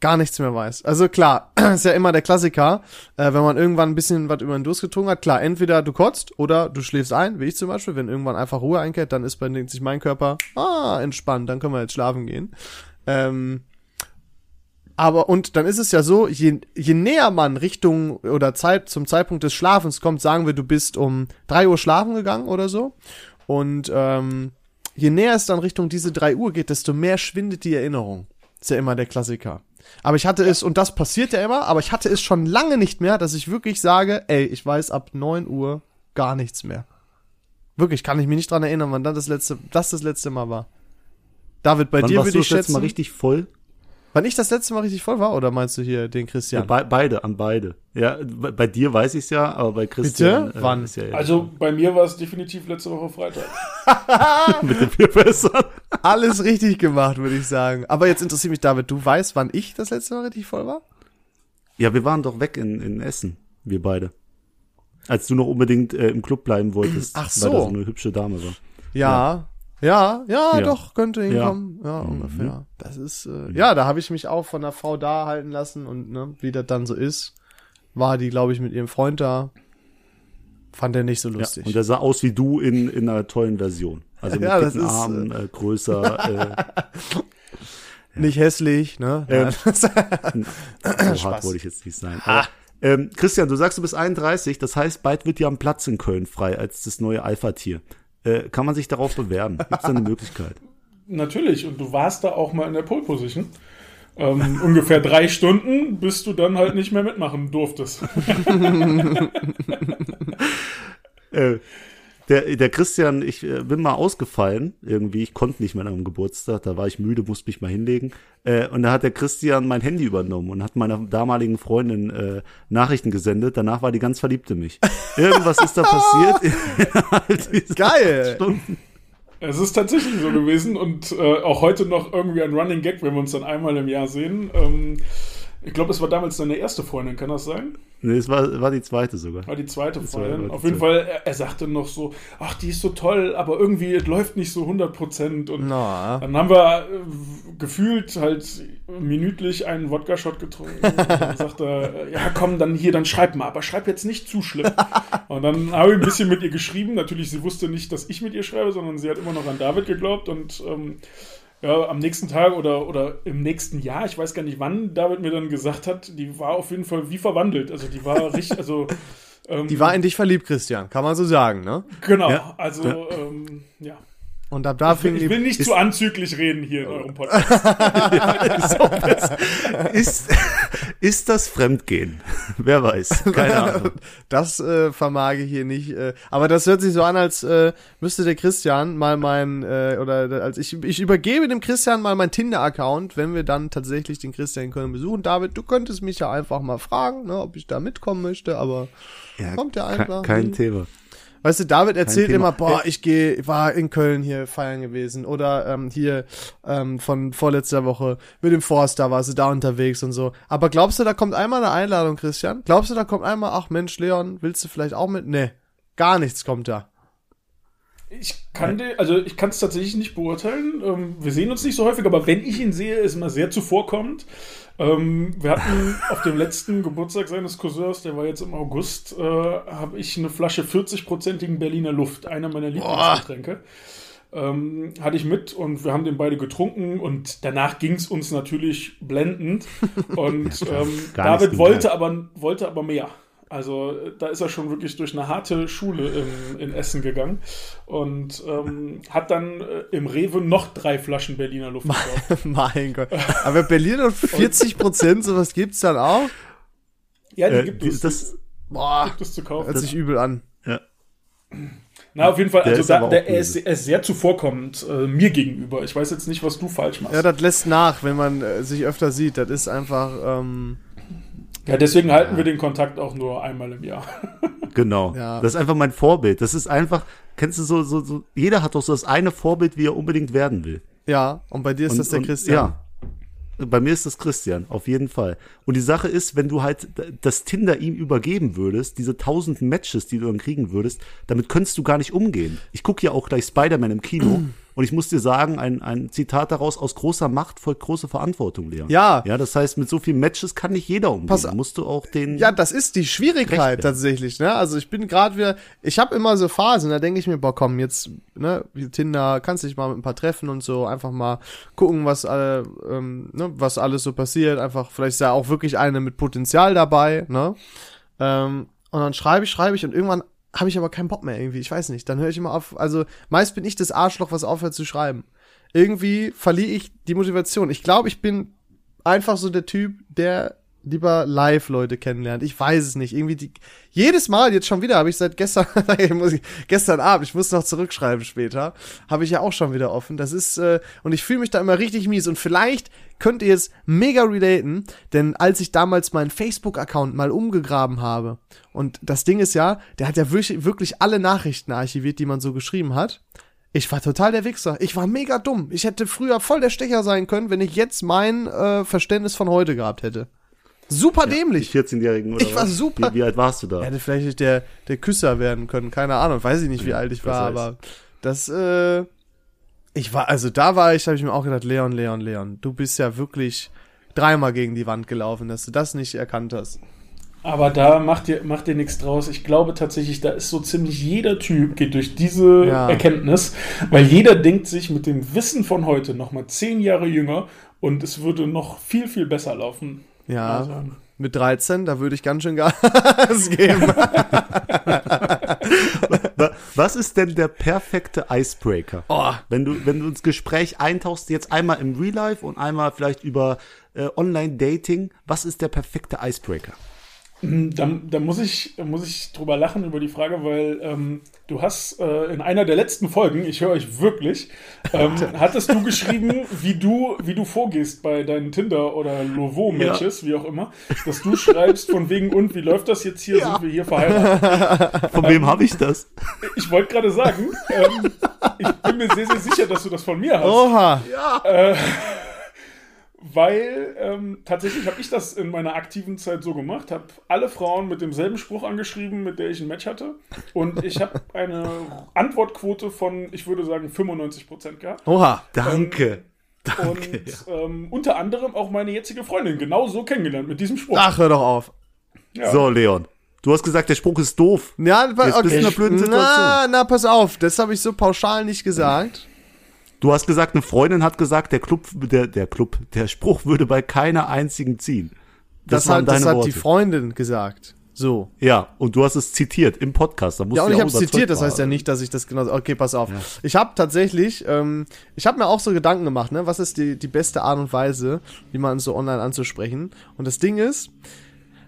gar nichts mehr weiß. Also klar, ist ja immer der Klassiker, äh, wenn man irgendwann ein bisschen was über den Durst getrunken hat, klar, entweder du kotzt oder du schläfst ein, wie ich zum Beispiel, wenn irgendwann einfach Ruhe einkehrt, dann ist bei sich mein Körper, ah, entspannt, dann können wir jetzt schlafen gehen. Ähm, aber und dann ist es ja so, je, je näher man Richtung oder Zeit zum Zeitpunkt des Schlafens kommt, sagen wir, du bist um drei Uhr schlafen gegangen oder so. Und ähm, je näher es dann Richtung diese drei Uhr geht, desto mehr schwindet die Erinnerung. Ist ja immer der Klassiker. Aber ich hatte es, und das passiert ja immer, aber ich hatte es schon lange nicht mehr, dass ich wirklich sage, ey, ich weiß ab neun Uhr gar nichts mehr. Wirklich, kann ich mich nicht dran erinnern, wann dann das letzte, das das letzte Mal war. David, bei Wann dir würde du ich das letzte schätzen, Mal richtig voll? wann ich das letzte Mal richtig voll war, oder meinst du hier den Ja, Christian? bei, beide, an beide. Ja, bei, bei dir weiß ich es ja, aber bei Christian. Bitte? Wann? ist ja, ja Also bei mir war es definitiv letzte Woche Freitag. mit den vier Fässern. Alles richtig gemacht, würde ich sagen. Aber jetzt interessiert mich, David, du weißt, wann ich das letzte Mal richtig voll war? Ja, wir waren doch weg in, in Essen, wir beide. Als du noch unbedingt äh, im Club bleiben wolltest, Ach weil so. da so eine hübsche Dame war. Ja. Ja, ja, Ja. doch, könnte hinkommen. Ja, Mhm. ungefähr. Das ist, äh, ja, da habe ich mich auch von der Frau da halten lassen und ne, wie das dann so ist, war die, glaube ich, mit ihrem Freund da. Fand er nicht so Ja, lustig. und der sah aus wie du in, in einer tollen Version. Also mit Ja, das dicken ist, Armen, äh, größer, äh, nicht hässlich, ne? Ähm, Ja, so hart wollte ich jetzt nicht sein. Aber, ähm, Christian, du sagst, du bist 31, das heißt, bald wird ja ein Platz in Köln frei als das neue Alpha-Tier. Äh, kann man sich darauf bewerben? Gibt es da eine Möglichkeit? Natürlich, und du warst da auch mal in der Pole Position. Ähm, ungefähr drei Stunden, bis du dann halt nicht mehr mitmachen durftest. Äh, der, der Christian, ich äh, bin mal ausgefallen, irgendwie, ich konnte nicht mehr am Geburtstag, da war ich müde, musste mich mal hinlegen. Äh, und da hat der Christian mein Handy übernommen und hat meiner damaligen Freundin äh, Nachrichten gesendet. Danach war die ganz verliebt in mich. Irgendwas ist da passiert. Geil. Stunden. Es ist tatsächlich so gewesen und äh, auch heute noch irgendwie ein Running Gag, wenn wir uns dann einmal im Jahr sehen. Ähm, ich glaube, es war damals deine erste Freundin, kann das sein? Nee, es war, war die zweite sogar. War die zweite Freundin. die Auf jeden. Fall, er, er sagte noch so, ach, die ist so toll, aber irgendwie es läuft nicht so 100 Prozent. Und Na. dann haben wir äh, gefühlt halt minütlich einen Wodka-Shot getrunken. Und dann sagt er, ja komm, dann hier, dann schreib mal, aber schreib jetzt nicht zu schlimm. Und dann habe ich ein bisschen mit ihr geschrieben. Natürlich, sie wusste nicht, dass ich mit ihr schreibe, sondern sie hat immer noch an David geglaubt. Und ähm, ja, am nächsten Tag oder, oder im nächsten Jahr, ich weiß gar nicht wann, David mir dann gesagt hat, die war auf jeden Fall wie verwandelt. Also die war richtig, also ähm, Die war in dich verliebt, Christian, kann man so sagen, ne? Genau, Ja. also Ja. Ähm, ja. Und ab da Ich die will nicht zu anzüglich reden hier in eurem Podcast. Ist, ist das Fremdgehen? Wer weiß. Keine Ahnung. Das äh, vermag ich hier nicht. Äh, aber das hört sich so an, als äh, müsste der Christian mal mein, äh, oder als ich, ich übergebe dem Christian mal mein Tinder-Account, wenn wir dann tatsächlich den Christian in Köln besuchen. David, du könntest mich ja einfach mal fragen, ne, ob ich da mitkommen möchte, aber Ja, Kommt ja einfach. Kein Hm. Thema. Weißt du, David erzählt immer, boah, ich gehe, war in Köln hier feiern gewesen oder ähm, hier ähm, von vorletzter Woche mit dem Forster warst du da unterwegs und so. Aber glaubst du, da kommt einmal eine Einladung, Christian? Glaubst du, da kommt einmal, ach Mensch, Leon, willst du vielleicht auch mit? Nee, gar nichts kommt da. Ich kann den, also ich kann es tatsächlich nicht beurteilen. Ähm, wir sehen uns nicht so häufig, aber wenn ich ihn sehe, ist immer sehr zuvorkommend. Ähm, wir hatten auf dem letzten Geburtstag seines Cousins, der war jetzt im August, äh, habe ich eine Flasche 40-prozentigen Berliner Luft, einer meiner Lieblingsgetränke. Ähm, hatte ich mit und wir haben den beide getrunken und danach ging es uns natürlich blendend. Und ähm, David wollte aber, wollte aber mehr. Also da ist er schon wirklich durch eine harte Schule in, in Essen gegangen und ähm, hat dann äh, im Rewe noch drei Flaschen Berliner Luft gekauft. mein Gott. Aber Berlin und 40 Prozent, sowas gibt's dann auch? Ja, die Äh, gibt es, das, Boah, gibt es zu kaufen. hört sich übel an. ja. Na, auf jeden Fall, Der also da, der, er, ist, er ist sehr zuvorkommend äh, mir gegenüber. Ich weiß jetzt nicht, was du falsch machst. Ja, das lässt nach, wenn man äh, sich öfter sieht. Das ist einfach, ähm, Ja, deswegen halten wir den Kontakt auch nur einmal im Jahr. Genau. Ja. Das ist einfach mein Vorbild. Das ist einfach, kennst du so, so, so, jeder hat doch so das eine Vorbild, wie er unbedingt werden will. ja, und bei dir ist Und- das der und- Christian. Ja. Bei mir ist das Christian, auf jeden Fall. Und die Sache ist, wenn du halt das Tinder ihm übergeben würdest, diese tausend Matches, die du dann kriegen würdest, damit könntest du gar nicht umgehen. Ich gucke ja auch gleich Spider-Man im Kino Und ich muss dir sagen, ein, ein Zitat daraus, aus großer Macht folgt große Verantwortung, Leon. Ja. Ja, das heißt, mit so vielen Matches kann nicht jeder umgehen. Pass- Da musst du auch den. Ja, das ist die Schwierigkeit tatsächlich, ne? Also ich bin gerade wieder, ich habe immer so Phasen, da denke ich mir, boah, komm, jetzt, ne, Tinder, kannst dich mal mit ein paar treffen und so, einfach mal gucken, was alle, ähm, ne, was alles so passiert, einfach, vielleicht ist ja auch wirklich eine mit Potenzial dabei, ne? Ähm, und dann schreibe ich, schreibe ich und irgendwann habe ich aber keinen Bock mehr irgendwie, ich weiß nicht, dann höre ich immer auf, also meist bin ich das Arschloch, was aufhört zu schreiben. Irgendwie verliere ich die Motivation. Ich glaube, ich bin einfach so der Typ, der lieber live Leute kennenlernt. Ich weiß es nicht. Irgendwie die, jedes Mal jetzt schon wieder habe ich seit gestern, gestern Abend, ich muss noch zurückschreiben später, habe ich ja auch schon wieder offen. Das ist, äh, und ich fühle mich da immer richtig mies und vielleicht könnt ihr jetzt mega relaten, denn als ich damals meinen Facebook-Account mal umgegraben habe und das Ding ist ja, der hat ja wirklich, wirklich alle Nachrichten archiviert, die man so geschrieben hat. Ich war total der Wichser. Ich war mega dumm. Ich hätte früher voll der Stecher sein können, wenn ich jetzt mein äh, Verständnis von heute gehabt hätte. Super die dämlich. 14-Jährigen oder Ich war was? super. Wie, wie alt warst du da? Hätte vielleicht nicht der, der Küsser werden können. Keine Ahnung. Weiß ich nicht, wie alt ich war, aber das, äh, ich war, also da war ich, habe ich mir auch gedacht, Leon, Leon, Leon, du bist ja wirklich dreimal gegen die Wand gelaufen, dass du das nicht erkannt hast. Aber da macht ihr, macht ihr nichts draus. Ich glaube tatsächlich, da ist so ziemlich jeder Typ geht durch diese Ja. Erkenntnis, weil jeder denkt sich mit dem Wissen von heute noch mal zehn Jahre jünger und es würde noch viel, viel besser laufen. Ja, Also, mit 13, da würde ich ganz schön Gas geben. Wa- Was ist denn der perfekte Icebreaker? Oh. Wenn du, wenn du ins Gespräch eintauchst, jetzt einmal im Real Life und einmal vielleicht über äh, Online-Dating, was ist der perfekte Icebreaker? Da, da muss ich, muss ich drüber lachen über die Frage, weil ähm, du hast äh, in einer der letzten Folgen, ich höre euch wirklich, ähm, hattest du geschrieben, wie du, wie du vorgehst bei deinen Tinder- oder Lovo-Matches, wie auch immer, dass du schreibst von wegen, und wie läuft das jetzt hier, sind wir hier verheiratet? Von wem habe ich das? Ich wollte gerade sagen, ähm, ich bin mir sehr, sehr sicher, dass du das von mir hast. Oha. Weil ähm, tatsächlich habe ich das in meiner aktiven Zeit so gemacht, habe alle Frauen mit demselben Spruch angeschrieben, mit der ich ein Match hatte. Und ich habe eine Antwortquote von, ich würde sagen, 95 Prozent gehabt. Oha. Danke. Und ähm, unter anderem auch meine jetzige Freundin genau so kennengelernt, mit diesem Spruch. Ach, hör doch auf. Ja. So, Leon. Du hast gesagt, der Spruch ist doof. Ja, Jetzt bist du in einer blöden Na, Situation. na, pass auf, das habe ich so pauschal nicht gesagt. Du hast gesagt, eine Freundin hat gesagt, der Club, der, der Club, der Spruch würde bei keiner einzigen ziehen. Das, waren hat, das hat Worte. die Freundin gesagt. So. Ja, und du hast es zitiert im Podcast. Da musst Ja, und ich habe überzeugt zitiert, das heißt ja nicht, dass ich das genau. Okay, pass auf. Ich habe tatsächlich, ähm, ich habe mir auch so Gedanken gemacht, ne, was ist die, die beste Art und Weise, man so online anzusprechen. Und das Ding ist,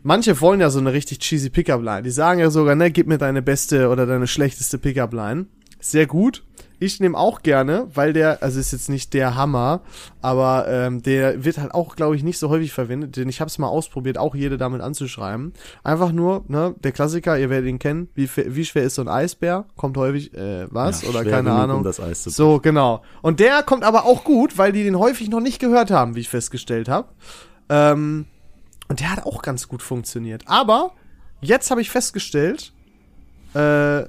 manche wollen ja so eine richtig cheesy Pickup-Line. Die sagen ja sogar, ne, gib mir deine beste oder deine schlechteste Pickup-Line. Sehr gut. Ich nehme auch gerne, weil der, also ist jetzt nicht der Hammer, aber ähm, der wird halt auch, glaube ich, nicht so häufig verwendet, denn ich habe es mal ausprobiert, auch jede damit anzuschreiben. Einfach nur, ne, der Klassiker, ihr werdet ihn kennen, wie, wie schwer ist so ein Eisbär? Kommt häufig, äh, was? Ja, Oder keine genug, Ahnung. Um So, genau. Und der kommt aber auch gut, weil die den häufig noch nicht gehört haben, wie ich festgestellt habe. Ähm, und der hat auch ganz gut funktioniert. Aber jetzt habe ich festgestellt, äh,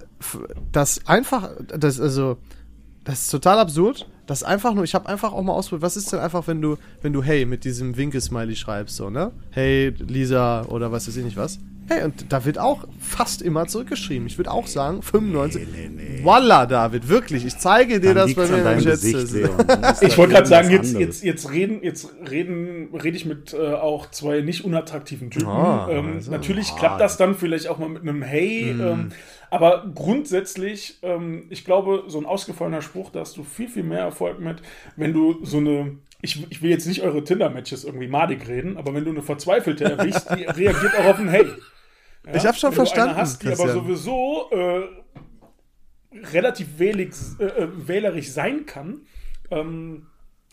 dass einfach, das also, das ist total absurd. Das einfach nur, ich habe einfach auch mal ausprobiert, was ist denn einfach, wenn du, wenn du hey mit diesem Winke-Smiley schreibst, so, ne? Hey, Lisa oder was weiß ich nicht was. Hey, und da wird auch fast immer zurückgeschrieben. Ich würde auch sagen, 95. Voila, David, wirklich. Ich zeige dir Dann das bei liegt's mir an deinem im Gesicht, Schätze. Leon. Dann ist Ich wollte gerade sagen, jetzt, jetzt, jetzt reden, jetzt reden, rede ich mit äh, auch zwei nicht unattraktiven Typen. Ah, ähm, also. natürlich klappt das dann vielleicht auch mal mit einem Hey, ähm, aber grundsätzlich, ähm, ich glaube, so ein ausgefallener Spruch, da hast du viel, viel mehr Erfolg mit, wenn du so eine ich, ich will jetzt nicht eure Tinder-Matches irgendwie madig reden, aber wenn du eine Verzweifelte erwischst, die reagiert auch auf ein Hey. Ja? Ich hab schon wenn verstanden, Du eine hast, die aber Christian. sowieso äh, relativ wählig, äh, äh, wählerisch sein kann, ähm,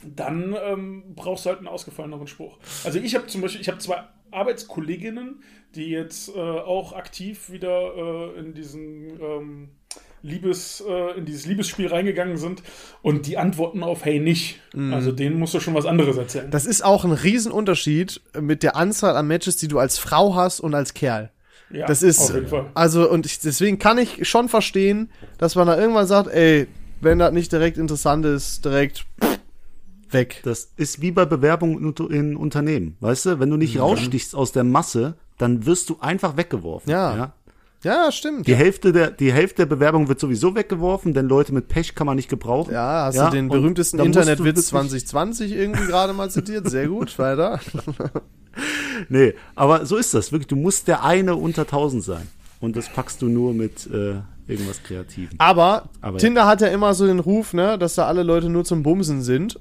dann ähm, brauchst du halt einen ausgefalleneren Spruch. Also ich habe zum Beispiel, ich habe zwei Arbeitskolleginnen, die jetzt äh, auch aktiv wieder äh, in diesen ähm, Liebes, äh, in dieses Liebesspiel reingegangen sind und die antworten auf Hey nicht. Also denen musst du schon was anderes erzählen. Das ist auch ein Riesenunterschied mit der Anzahl an Matches, die du als Frau hast und als Kerl. ja, Das ist, auf jeden Fall. also, und ich, deswegen kann ich schon verstehen, dass man da irgendwann sagt, ey, wenn das nicht direkt interessant ist, direkt weg. Das ist wie bei Bewerbungen in, Unternehmen. Weißt du, wenn du nicht rausstichst aus der Masse, dann wirst du einfach weggeworfen. Ja. Ja, stimmt. Die Hälfte der, die Hälfte der Bewerbung wird sowieso weggeworfen, denn Leute mit Pech kann man nicht gebrauchen. Ja, hast Ja, du den berühmtesten Internetwitz wirklich- 2020 irgendwie gerade mal zitiert? Sehr gut, weiter. Nee, aber so ist das. Wirklich, du musst der eine unter 1000 sein. Und das packst du nur mit äh, irgendwas Kreativem. Aber, Aber ja. Tinder hat ja immer so den Ruf, ne, dass da alle Leute nur zum Bumsen sind.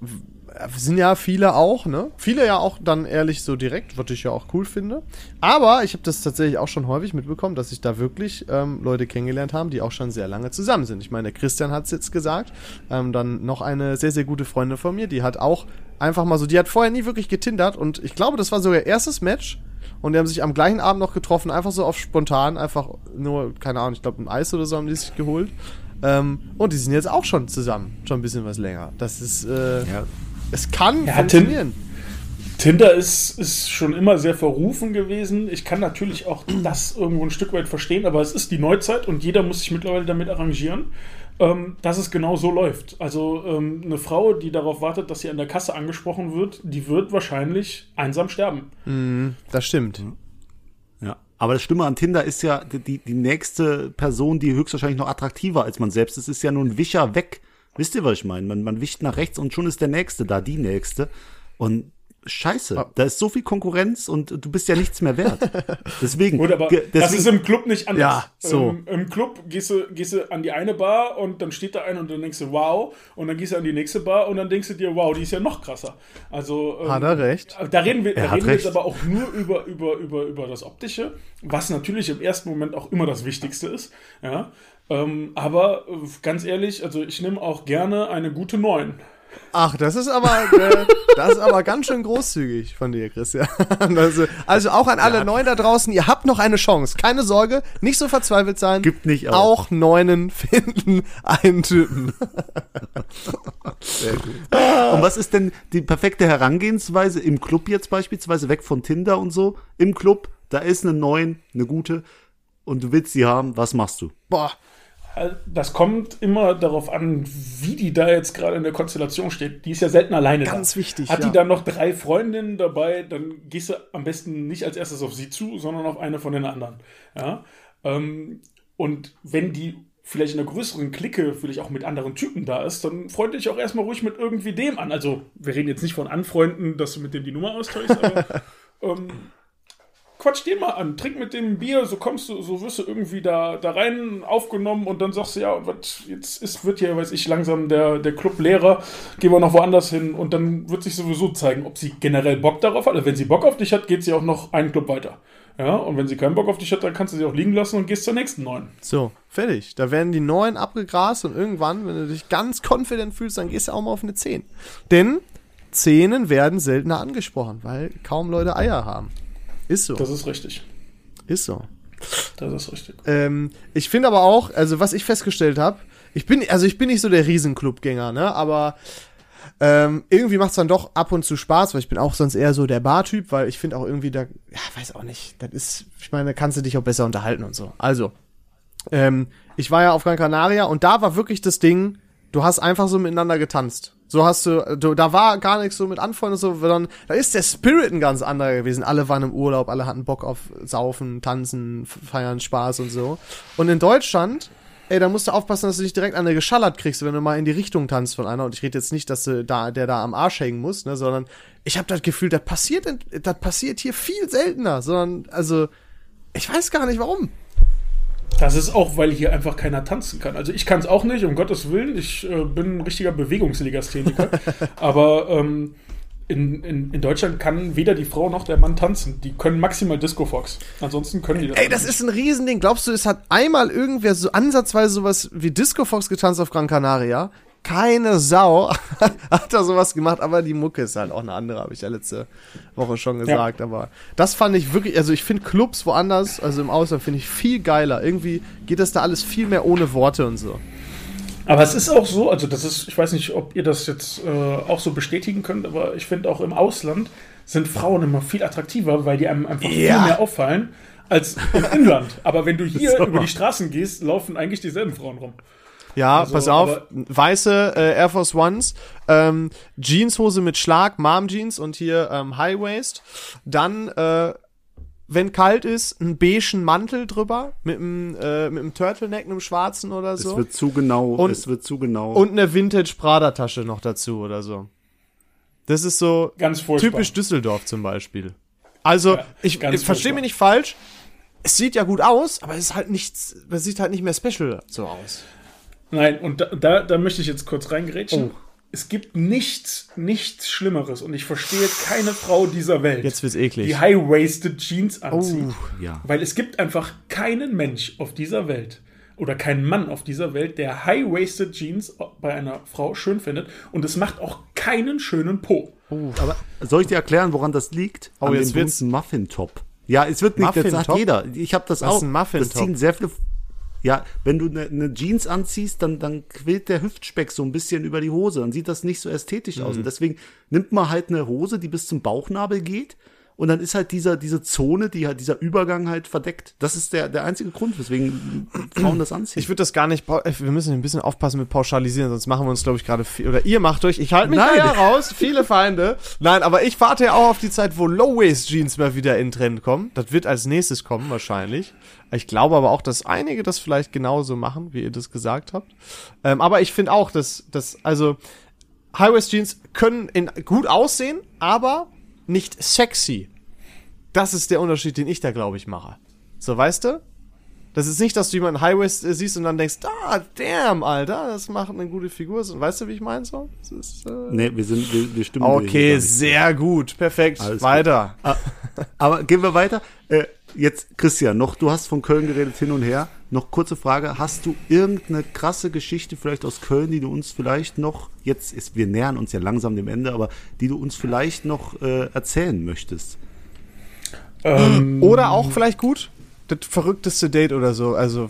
Sind ja viele auch, ne? Viele ja auch dann ehrlich so direkt, was ich ja auch cool finde. Aber ich habe das tatsächlich auch schon häufig mitbekommen, dass sich da wirklich ähm, Leute kennengelernt haben, die auch schon sehr lange zusammen sind. Ich meine, der Christian hat es jetzt gesagt. Ähm, dann noch eine sehr, sehr gute Freundin von mir, die hat auch einfach mal so, die hat vorher nie wirklich getindert und ich glaube, das war sogar ihr erstes Match. Und die haben sich am gleichen Abend noch getroffen, einfach so auf spontan, einfach nur, keine Ahnung, ich glaube ein Eis oder so haben die sich geholt. Ähm, und die sind jetzt auch schon zusammen, schon ein bisschen was länger. Das ist, äh, Ja. Es kann Ja, funktionieren. Tinder ist, ist schon immer sehr verrufen gewesen. Ich kann natürlich auch das irgendwo ein Stück weit verstehen, aber es ist die Neuzeit und jeder muss sich mittlerweile damit arrangieren, ähm, dass es genau so läuft. Also ähm, eine Frau, die darauf wartet, dass sie an der Kasse angesprochen wird, die wird wahrscheinlich einsam sterben. Das stimmt. Ja. Aber das Schlimme an Tinder ist ja, die, die nächste Person, die höchstwahrscheinlich noch attraktiver als man selbst ist, ist ja nur ein Wischer weg. Wisst ihr, was ich meine? Man, man wischt nach rechts und schon ist der Nächste da, die Nächste. Und scheiße, da ist so viel Konkurrenz und du bist ja nichts mehr wert. Deswegen, Gut, aber ge- das deswegen ist im Club nicht anders. Ja, so. Ähm, Im Club gehst du, gehst du an die eine Bar und dann steht da einer und dann denkst du, wow. Und dann gehst du an die nächste Bar und dann denkst du dir, wow, die ist ja noch krasser. Also, ähm, Hat er recht. Da reden wir, da reden wir jetzt aber auch nur über, über, über, über das Optische, was natürlich im ersten Moment auch immer das Wichtigste ist. Ja. Ähm, aber äh, ganz ehrlich, also ich nehme auch gerne eine gute 9. Ach, das ist aber, äh, das ist aber ganz schön großzügig von dir, Christian. Also, also auch an alle Neuen da draußen, ihr habt noch eine Chance. Keine Sorge, nicht so verzweifelt sein. Gibt nicht auf. Auch Neunen finden einen Typen. Und was ist denn die perfekte Herangehensweise im Club jetzt beispielsweise, weg von Tinder und so? Im Club, da ist eine neuen, eine gute und du willst sie haben, was machst du? Boah, Das kommt immer darauf an, wie die da jetzt gerade in der Konstellation steht. Die ist ja selten alleine Ganz da. wichtig, Hat ja. die dann noch drei Freundinnen dabei, dann gehst du am besten nicht als erstes auf sie zu, sondern auf eine von den anderen. Ja? Ähm, und wenn die vielleicht in einer größeren Clique vielleicht auch mit anderen Typen da ist, dann freund dich auch erstmal ruhig mit irgendwie dem an. Also wir reden jetzt nicht von Anfreunden, dass du mit dem die Nummer austauschst, aber ähm, quatsch den mal an, trink mit dem Bier, so kommst du, so wirst du irgendwie da, da rein aufgenommen und dann sagst du, ja, was jetzt ist, wird hier, weiß ich, langsam der, der Club leerer, gehen wir noch woanders hin und dann wird sich sowieso zeigen, ob sie generell Bock darauf hat. Also wenn sie Bock auf dich hat, geht sie auch noch einen Club weiter. Ja, und wenn sie keinen Bock auf dich hat, dann kannst du sie auch liegen lassen und gehst zur nächsten neuen. so, fertig. Da werden die Neuen abgegrast und irgendwann, wenn du dich ganz confident fühlst, dann gehst du auch mal auf eine 10. Denn Zehnen werden seltener angesprochen, weil kaum Leute Eier haben. Ist so. Das ist richtig. ist so. Das ist richtig. Ähm, ich finde aber auch, also was ich festgestellt habe, ich bin, also ich bin nicht so der Riesenclubgänger, ne, aber ähm, irgendwie macht's dann doch ab und zu Spaß, weil ich bin auch sonst eher so der Bartyp, weil ich finde auch irgendwie da, ja, weiß auch nicht, das ist, ich meine, da kannst du dich auch besser unterhalten und so. Also, ähm, ich war ja auf Gran Canaria und da war wirklich das Ding, du hast einfach so miteinander getanzt. So hast du, du da war gar nichts so mit Anfreunden und so, sondern da ist der Spirit ein ganz anderer gewesen. Alle waren im Urlaub, alle hatten Bock auf Saufen, Tanzen, Feiern, Spaß und so. Und in Deutschland, ey, da musst du aufpassen, dass du nicht direkt eine geschallert kriegst, wenn du mal in die Richtung tanzt von einer. Und ich rede jetzt nicht, dass du da, der da am Arsch hängen muss, ne, sondern ich habe das Gefühl, das passiert, das passiert hier viel seltener, sondern, also, ich weiß gar nicht warum. Das ist auch, weil hier einfach keiner tanzen kann. Also ich kann es auch nicht, um Gottes Willen. Ich äh, bin ein richtiger Bewegungslegastheniker. aber ähm, in, in, in Deutschland kann weder die Frau noch der Mann tanzen. Die können maximal Disco Fox. Ansonsten können die das Ey, das nicht. ist ein Riesending. Glaubst du, es hat einmal irgendwer so ansatzweise sowas wie Disco Fox getanzt auf Gran Canaria? Keine Sau hat da sowas gemacht, aber die Mucke ist halt auch eine andere, habe ich ja letzte Woche schon gesagt. Aber das fand ich wirklich, also ich finde Clubs woanders, also im Ausland, finde ich viel geiler. Irgendwie geht das da alles viel mehr ohne Worte und so. Aber es ist auch so, also das ist, ich weiß nicht, ob ihr das jetzt äh, auch so bestätigen könnt, aber ich finde auch im Ausland sind Frauen immer viel attraktiver, weil die einem einfach Ja. viel mehr auffallen als im Inland. Aber wenn du hier über die Straßen gehst, laufen eigentlich dieselben Frauen rum. Ja, Also, pass auf, weiße äh, Air Force Ones, ähm, Jeanshose mit Schlag, Mom Jeans und hier ähm, High Waist. Dann, äh, wenn kalt ist, einen beigen Mantel drüber mit einem äh, mit einem Turtleneck, einem schwarzen oder Es so. wird zu genau, Und- es wird zu genau. Und eine Vintage Prada Tasche noch dazu oder so. Das ist so Ganz furchtbar. typisch Düsseldorf zum Beispiel. Also, Ja, ich, ich verstehe mich nicht falsch. Es sieht ja gut aus, aber es ist halt nichts, es sieht halt nicht mehr special so aus. Nein, und da, da, da möchte ich jetzt kurz reingerätschen. Oh. Es gibt nichts, nichts Schlimmeres und ich verstehe keine Frau dieser Welt, Jetzt wird's eklig. die High-Waisted Jeans anzieht. Oh. ja. Weil es gibt einfach keinen Mensch auf dieser Welt oder keinen Mann auf dieser Welt, der High-Waisted Jeans bei einer Frau schön findet und es macht auch keinen schönen Po. Aber soll ich dir erklären, woran das liegt? Oh, An jetzt wird's- bunten Muffin-Top. Ja, es wird nicht, das sagt Muffin-Top? jeder. Ich habe das Was ist auch. ein Muffin-Top? Das ziehen sehr viele. Ja, wenn du eine ne Jeans anziehst, dann, dann quillt der Hüftspeck so ein bisschen über die Hose. Dann sieht das nicht so ästhetisch Mhm. aus. Und deswegen nimmt man halt eine Hose, die bis zum Bauchnabel geht. Und dann ist halt dieser, diese Zone, die halt, dieser Übergang halt verdeckt. Das ist der, der einzige Grund, weswegen Frauen das anziehen. Ich würde das gar nicht, äh, wir müssen ein bisschen aufpassen mit pauschalisieren, sonst machen wir uns, glaube ich, gerade viel, oder ihr macht euch, ich halte mich da raus, viele Feinde. Nein, aber ich warte ja auch auf die Zeit, wo Low-Waist-Jeans mal wieder in Trend kommen. Das wird als nächstes kommen, wahrscheinlich. Ich glaube aber auch, dass einige das vielleicht genauso machen, wie ihr das gesagt habt. Ähm, aber ich finde auch, dass, dass, also, High-Waist-Jeans können in, gut aussehen, aber nicht sexy. Das ist der Unterschied, den ich da, glaube ich, mache. So, weißt du? Das ist nicht, dass du jemanden High West äh, siehst und dann denkst, ah, damn, Alter, das macht eine gute Figur. So, Weißt du, wie ich meine so? Das ist, äh nee, wir sind, wir, wir stimmen okay, sehr gut, perfekt. Alles Weiter. Ah, Aber gehen wir weiter. Äh, jetzt, Christian, noch, du hast von Köln geredet hin und her. Noch kurze Frage. Hast du irgendeine krasse Geschichte vielleicht aus Köln, die du uns vielleicht noch, jetzt ist, wir nähern uns ja langsam dem Ende, aber die du uns vielleicht noch äh, erzählen möchtest? Ähm, Oder auch vielleicht gut, das verrückteste Date oder so. Also,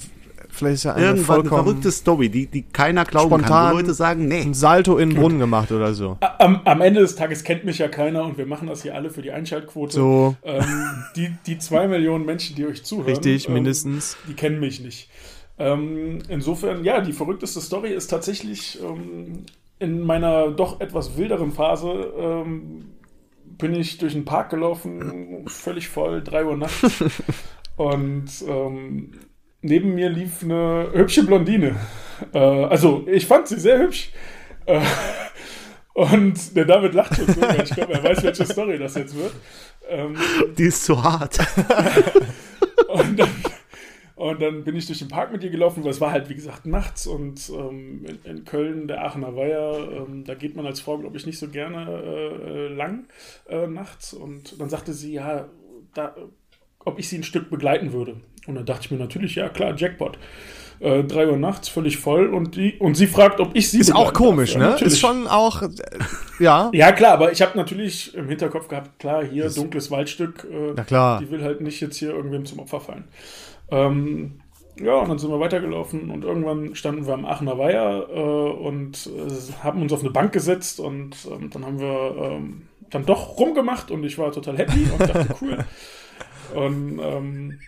vielleicht ist ja eine Irgendwann eine verrückte Story, die, die keiner glauben kann, Spontan. wo Leute sagen, nee. ein Salto in den Brunnen gemacht oder so. am, am Ende des Tages kennt mich ja keiner und wir machen das hier alle für die Einschaltquote. So. Ähm, die, die zwei Millionen Menschen, die euch zuhören, Richtig, ähm, mindestens. die kennen mich nicht. Ähm, insofern, ja, die verrückteste Story ist tatsächlich ähm, in meiner doch etwas wilderen Phase ähm, bin ich durch den Park gelaufen, völlig voll, 3 Uhr nachts. und ähm, neben mir lief eine hübsche Blondine. Äh, also, ich fand sie sehr hübsch. Äh, und der David lacht schon so, weil ich glaube, er weiß, welche Story das jetzt wird. Ähm, Die ist zu hart. und dann, und dann bin ich durch den Park mit ihr gelaufen, weil es war halt, wie gesagt, nachts und ähm, in, in Köln, der Aachener Weiher, ähm, da geht man als Frau, glaube ich, nicht so gerne äh, äh, lang äh, nachts. Und dann sagte sie, ja, da, ob ich sie ein Stück begleiten würde. Und dann dachte ich mir natürlich, ja klar, Jackpot. Äh, drei Uhr nachts, völlig voll und die und sie fragt, ob ich sie Ist auch darf. komisch, Ja, ne? natürlich. Ist schon auch, äh, ja. Ja, klar, aber ich habe natürlich im Hinterkopf gehabt, klar, hier dunkles Waldstück, äh, Na klar. die will halt nicht jetzt hier irgendwem zum Opfer fallen. Ähm, ja, und dann sind wir weitergelaufen und irgendwann standen wir am Aachener Weiher äh, und äh, haben uns auf eine Bank gesetzt und ähm, dann haben wir ähm, dann doch rumgemacht und ich war total happy und dachte, cool. Und ähm,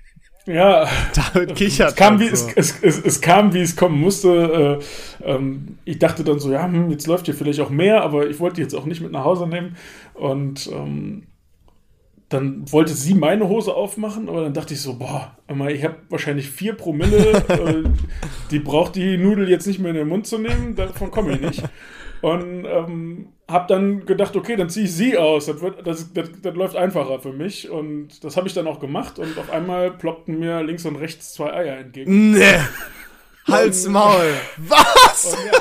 ja, David kichert. es kam, wie, halt so. es, es, es, es kam, wie es kommen musste. Äh, ähm, ich dachte dann so, ja, hm, jetzt läuft hier vielleicht auch mehr, aber ich wollte die jetzt auch nicht mit nach Hause nehmen. Und ähm, dann wollte sie meine Hose aufmachen, aber dann dachte ich so, boah, ich habe wahrscheinlich vier Promille, äh, die braucht die Nudel jetzt nicht mehr in den Mund zu nehmen, davon komme ich nicht. Und ähm, habe dann gedacht, okay, dann ziehe ich sie aus, das, wird, das, das, das läuft einfacher für mich. Und das habe ich dann auch gemacht und auf einmal ploppten mir links und rechts zwei Eier entgegen. Nee. Hals, Maul. Was? Und ja,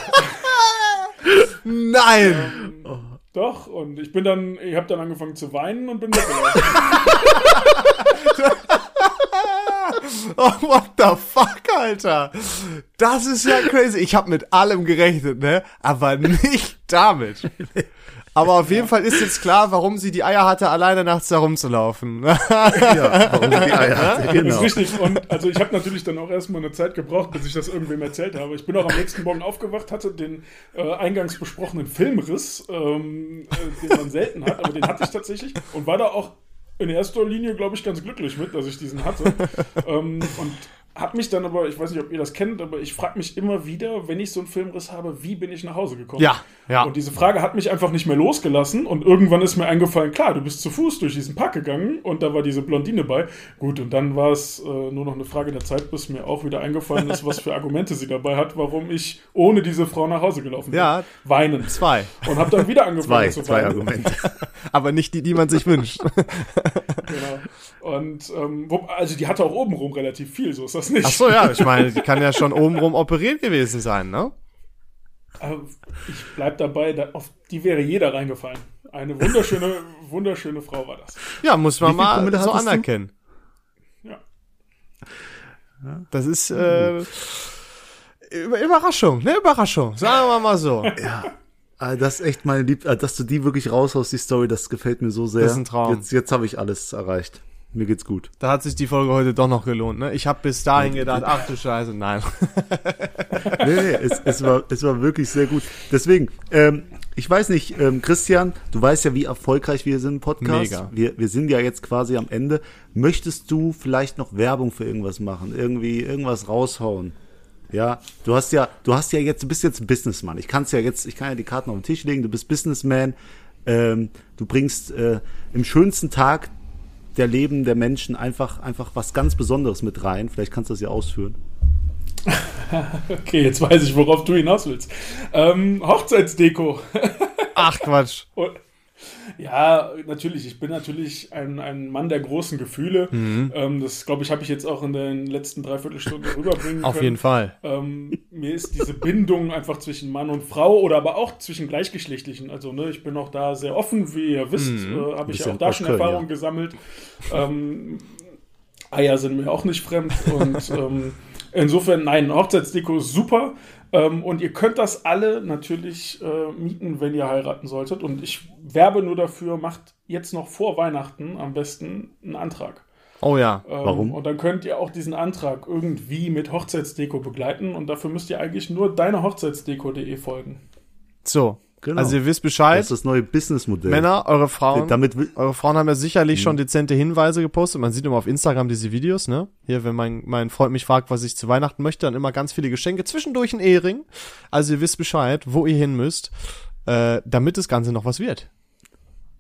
Nein. doch, und ich bin dann, ich habe dann angefangen zu weinen und bin weggelaufen. Oh, what the fuck, Alter? Das ist ja crazy. Ich habe mit allem gerechnet, ne? Aber nicht damit. Aber auf jeden Fall ist jetzt klar, warum sie die Eier hatte, alleine nachts da rumzulaufen. Ja, warum die Eier hatte, Das genau. ist richtig. Und also ich habe natürlich dann auch erstmal eine Zeit gebraucht, bis ich das irgendwem erzählt habe. Ich bin auch am nächsten Morgen aufgewacht, hatte den äh, eingangs besprochenen Filmriss, ähm, äh, den man selten hat, aber den hatte ich tatsächlich und war da auch in erster Linie, glaube ich, ganz glücklich mit, dass ich diesen hatte. ähm, und hab mich dann aber, ich weiß nicht, ob ihr das kennt, aber ich frage mich immer wieder, wenn ich so einen Filmriss habe, wie bin ich nach Hause gekommen? Ja, ja. Und diese Frage hat mich einfach nicht mehr losgelassen und irgendwann ist mir eingefallen, klar, du bist zu Fuß durch diesen Park gegangen und da war diese Blondine bei. Gut, und dann war es äh, nur noch eine Frage der Zeit, bis mir auch wieder eingefallen ist, was für Argumente sie dabei hat, warum ich ohne diese Frau nach Hause gelaufen bin. Ja. Weinen. Zwei. Und habe dann wieder angefangen Zwei, zu zwei weinen. Argumente. Aber nicht die, die man sich wünscht. Genau. Und ähm, also die hatte auch obenrum relativ viel, so ist das nicht. Ach so, ja, ich meine, die kann ja schon obenrum operiert gewesen sein, ne? Aber ich bleib dabei, da, auf die wäre jeder reingefallen. Eine wunderschöne, wunderschöne Frau war das. Ja, muss man mal Promille so du? anerkennen. Ja. Das ist äh, Über- Überraschung, ne? Überraschung. Sagen wir mal so. Ah, Das ist echt meine Lieb, ah, dass du die wirklich raushaust, die Story, das gefällt mir so sehr. Das ist ein Traum. Jetzt, jetzt habe ich alles erreicht. Mir geht's gut. Da hat sich die Folge heute doch noch gelohnt, ne? Ich habe bis dahin gedacht, ach du Scheiße, nein. Nee, nee, es, es, war, es war wirklich sehr gut. Deswegen, ähm, ich weiß nicht, ähm, Christian, du weißt ja, wie erfolgreich wir sind im Podcast. Mega. Wir, wir sind ja jetzt quasi am Ende. Möchtest du vielleicht noch Werbung für irgendwas machen? Irgendwie irgendwas raushauen? Ja, du hast ja, du hast ja jetzt, du bist jetzt Businessman. Ich kann's ja jetzt, ich kann ja die Karten auf den Tisch legen. Du bist Businessman. Ähm, du bringst äh, im schönsten Tag der Leben der Menschen einfach, einfach was ganz Besonderes mit rein. Vielleicht kannst du das ja ausführen. Okay, jetzt weiß ich, worauf du hinaus willst. Ähm, Hochzeitsdeko. Ach Quatsch. Ja, natürlich. Ich bin natürlich ein, ein Mann der großen Gefühle. Mhm. Ähm, das, glaube ich, habe ich jetzt auch in den letzten Dreiviertelstunden rüberbringen Auf können. jeden Fall. Ähm, mir ist diese Bindung einfach zwischen Mann und Frau oder aber auch zwischen Gleichgeschlechtlichen. Also, ne, ich bin auch da sehr offen, wie ihr wisst, Mhm. äh, habe ich ja auch da schon Erfahrungen ja. gesammelt. Ähm, Eier sind mir auch nicht fremd und ähm, insofern, nein, Hochzeitsdeko ist super. Ähm, und ihr könnt das alle natürlich äh, mieten, wenn ihr heiraten solltet. Und ich werbe nur dafür, macht jetzt noch vor Weihnachten am besten einen Antrag. Oh ja. Ähm, Warum? Und dann könnt ihr auch diesen Antrag irgendwie mit Hochzeitsdeko begleiten. Und dafür müsst ihr eigentlich nur deinehochzeitsdeko.de folgen. So. Genau. Also ihr wisst Das Bescheid. ist das neue Businessmodell. Männer, eure Frauen. Damit Eure Frauen haben ja sicherlich Mhm. schon dezente Hinweise gepostet. Man sieht immer auf Instagram diese Videos, ne? Hier, wenn mein, mein Freund mich fragt, was ich zu Weihnachten möchte, dann immer ganz viele Geschenke. Zwischendurch ein Ehering. Also ihr wisst Bescheid, wo ihr hin müsst, äh, damit das Ganze noch was wird.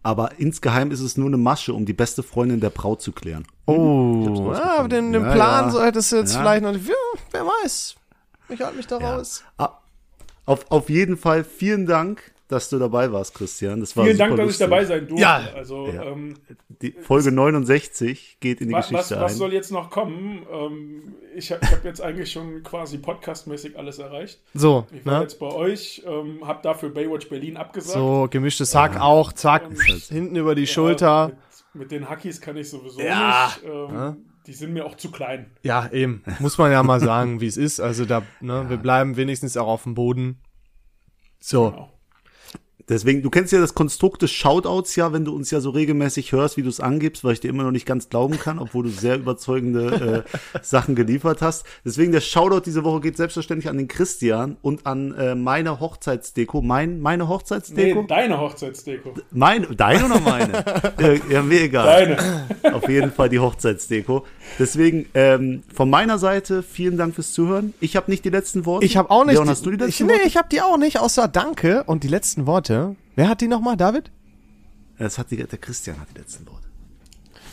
aber insgeheim ist es nur eine Masche, um die beste Freundin der Braut zu klären. Oh, ja, aber den, den Ja, Plan ja. so hättest du jetzt Ja. vielleicht noch nicht. Ja, wer weiß. Ich halte mich da raus. Ah, auf, auf jeden Fall vielen Dank, dass du dabei warst, Christian. Das war Vielen super Dank, dass lustig. ich dabei sein durfte. Ja. Also, Ja. ähm, Die Folge 69 geht in die was, was, Geschichte was ein. soll jetzt noch kommen? Ähm, ich habe hab jetzt eigentlich schon quasi podcastmäßig alles erreicht. So, Ich war ne? jetzt bei euch, ähm, habe dafür Baywatch Berlin abgesagt. So, gemischtes Hack auch, zack, hinten über die Ja, Schulter. Mit, mit den Hackies kann ich sowieso Ja. nicht. Ähm, Die sind mir auch zu klein. Ja, eben. Muss man ja mal sagen, wie es ist. Also da, ne, wir bleiben wenigstens auch auf dem Boden. So. Genau. Deswegen, du kennst ja das Konstrukt des Shoutouts ja, wenn du uns ja so regelmäßig hörst, wie du es angibst, weil ich dir immer noch nicht ganz glauben kann, obwohl du sehr überzeugende äh, Sachen geliefert hast. Deswegen der Shoutout diese Woche geht selbstverständlich an den Christian und an äh, meine Hochzeitsdeko. Mein, meine Hochzeitsdeko? Nee, deine Hochzeitsdeko. Meine, deine oder meine? äh, ja, mir egal. Deine. Auf jeden Fall die Hochzeitsdeko. Deswegen ähm, von meiner Seite vielen Dank fürs Zuhören. Ich habe nicht die letzten Worte. Ich habe auch nicht. Leon, hast du die ich, letzten Nee, Worte? ich habe die auch nicht, außer Danke und die letzten Worte. Wer hat die nochmal, David? Das hat die, der Christian hat die letzten Worte.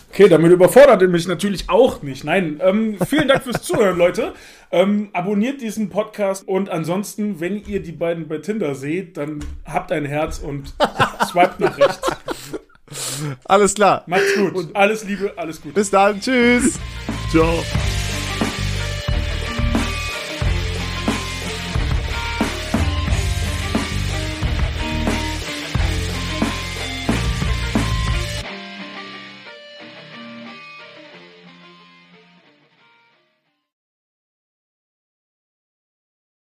Okay, damit überfordert ihr mich natürlich auch nicht. Nein, ähm, vielen Dank fürs Zuhören, Leute. Ähm, abonniert diesen Podcast und ansonsten, wenn ihr die beiden bei Tinder seht, dann habt ein Herz und swiped nach rechts. Alles klar. Macht's gut. Alles Liebe, alles Gute. Bis dann. Tschüss. Ciao.